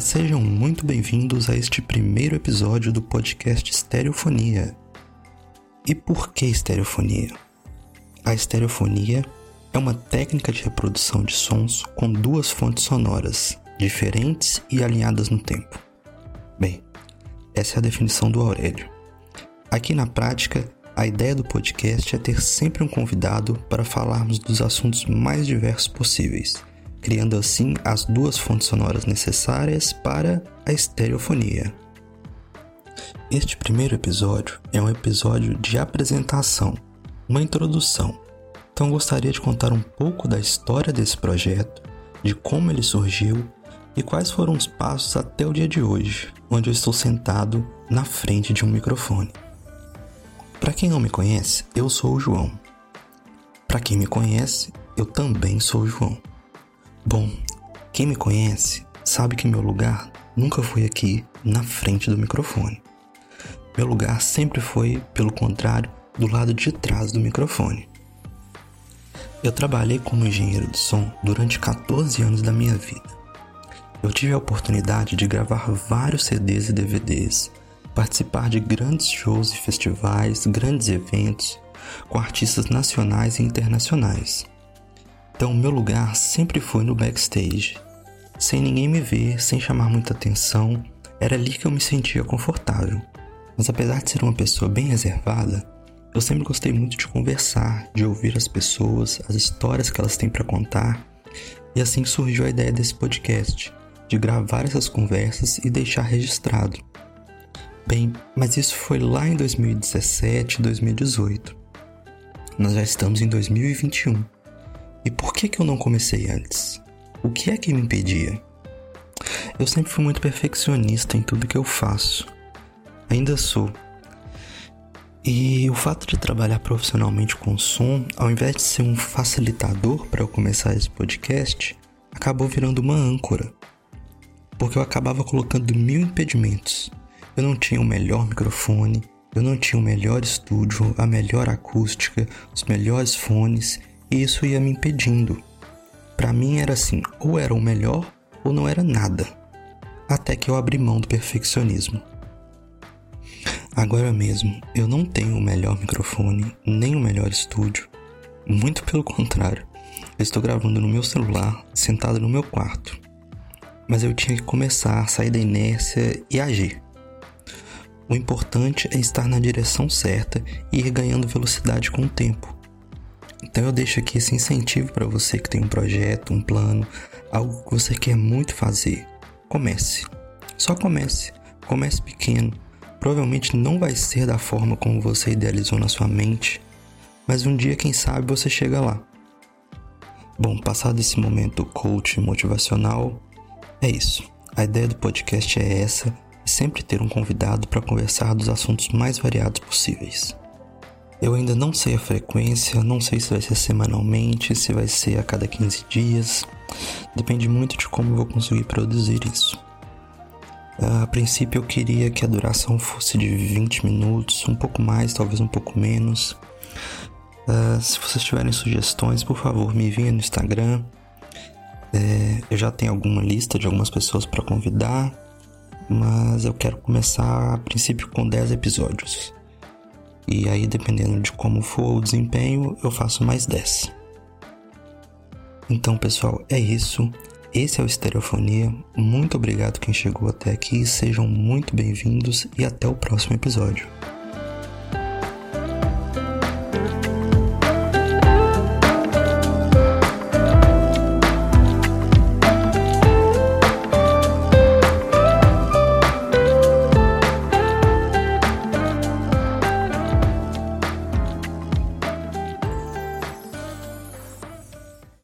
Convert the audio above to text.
sejam muito bem-vindos a este primeiro episódio do podcast Estereofonia. E por que estereofonia? A estereofonia é uma técnica de reprodução de sons com duas fontes sonoras, diferentes e alinhadas no tempo. Bem, essa é a definição do Aurélio. Aqui na prática, a ideia do podcast é ter sempre um convidado para falarmos dos assuntos mais diversos possíveis criando assim as duas fontes sonoras necessárias para a estereofonia. Este primeiro episódio é um episódio de apresentação, uma introdução. Então gostaria de contar um pouco da história desse projeto, de como ele surgiu e quais foram os passos até o dia de hoje, onde eu estou sentado na frente de um microfone. Para quem não me conhece, eu sou o João. Para quem me conhece, eu também sou o João. Bom, quem me conhece sabe que meu lugar nunca foi aqui na frente do microfone. Meu lugar sempre foi, pelo contrário, do lado de trás do microfone. Eu trabalhei como engenheiro de som durante 14 anos da minha vida. Eu tive a oportunidade de gravar vários CDs e DVDs, participar de grandes shows e festivais, grandes eventos, com artistas nacionais e internacionais. Então, meu lugar sempre foi no backstage. Sem ninguém me ver, sem chamar muita atenção, era ali que eu me sentia confortável. Mas apesar de ser uma pessoa bem reservada, eu sempre gostei muito de conversar, de ouvir as pessoas, as histórias que elas têm para contar. E assim surgiu a ideia desse podcast, de gravar essas conversas e deixar registrado. Bem, mas isso foi lá em 2017, 2018. Nós já estamos em 2021. E por que, que eu não comecei antes? O que é que me impedia? Eu sempre fui muito perfeccionista em tudo que eu faço. Ainda sou. E o fato de trabalhar profissionalmente com som, ao invés de ser um facilitador para eu começar esse podcast, acabou virando uma âncora. Porque eu acabava colocando mil impedimentos. Eu não tinha o melhor microfone, eu não tinha o melhor estúdio, a melhor acústica, os melhores fones isso ia me impedindo. Para mim era assim, ou era o melhor ou não era nada. Até que eu abri mão do perfeccionismo. Agora mesmo, eu não tenho o melhor microfone, nem o melhor estúdio. Muito pelo contrário, eu estou gravando no meu celular, sentado no meu quarto. Mas eu tinha que começar a sair da inércia e agir. O importante é estar na direção certa e ir ganhando velocidade com o tempo. Então eu deixo aqui esse incentivo para você que tem um projeto, um plano, algo que você quer muito fazer. Comece. Só comece. Comece pequeno. Provavelmente não vai ser da forma como você idealizou na sua mente, mas um dia, quem sabe, você chega lá. Bom, passado esse momento coach motivacional, é isso. A ideia do podcast é essa, sempre ter um convidado para conversar dos assuntos mais variados possíveis. Eu ainda não sei a frequência, não sei se vai ser semanalmente, se vai ser a cada 15 dias. Depende muito de como eu vou conseguir produzir isso. A princípio eu queria que a duração fosse de 20 minutos, um pouco mais, talvez um pouco menos. Uh, se vocês tiverem sugestões, por favor, me enviem no Instagram. É, eu já tenho alguma lista de algumas pessoas para convidar, mas eu quero começar a princípio com 10 episódios. E aí, dependendo de como for o desempenho, eu faço mais 10. Então, pessoal, é isso. Esse é o Estereofonia. Muito obrigado quem chegou até aqui. Sejam muito bem-vindos e até o próximo episódio.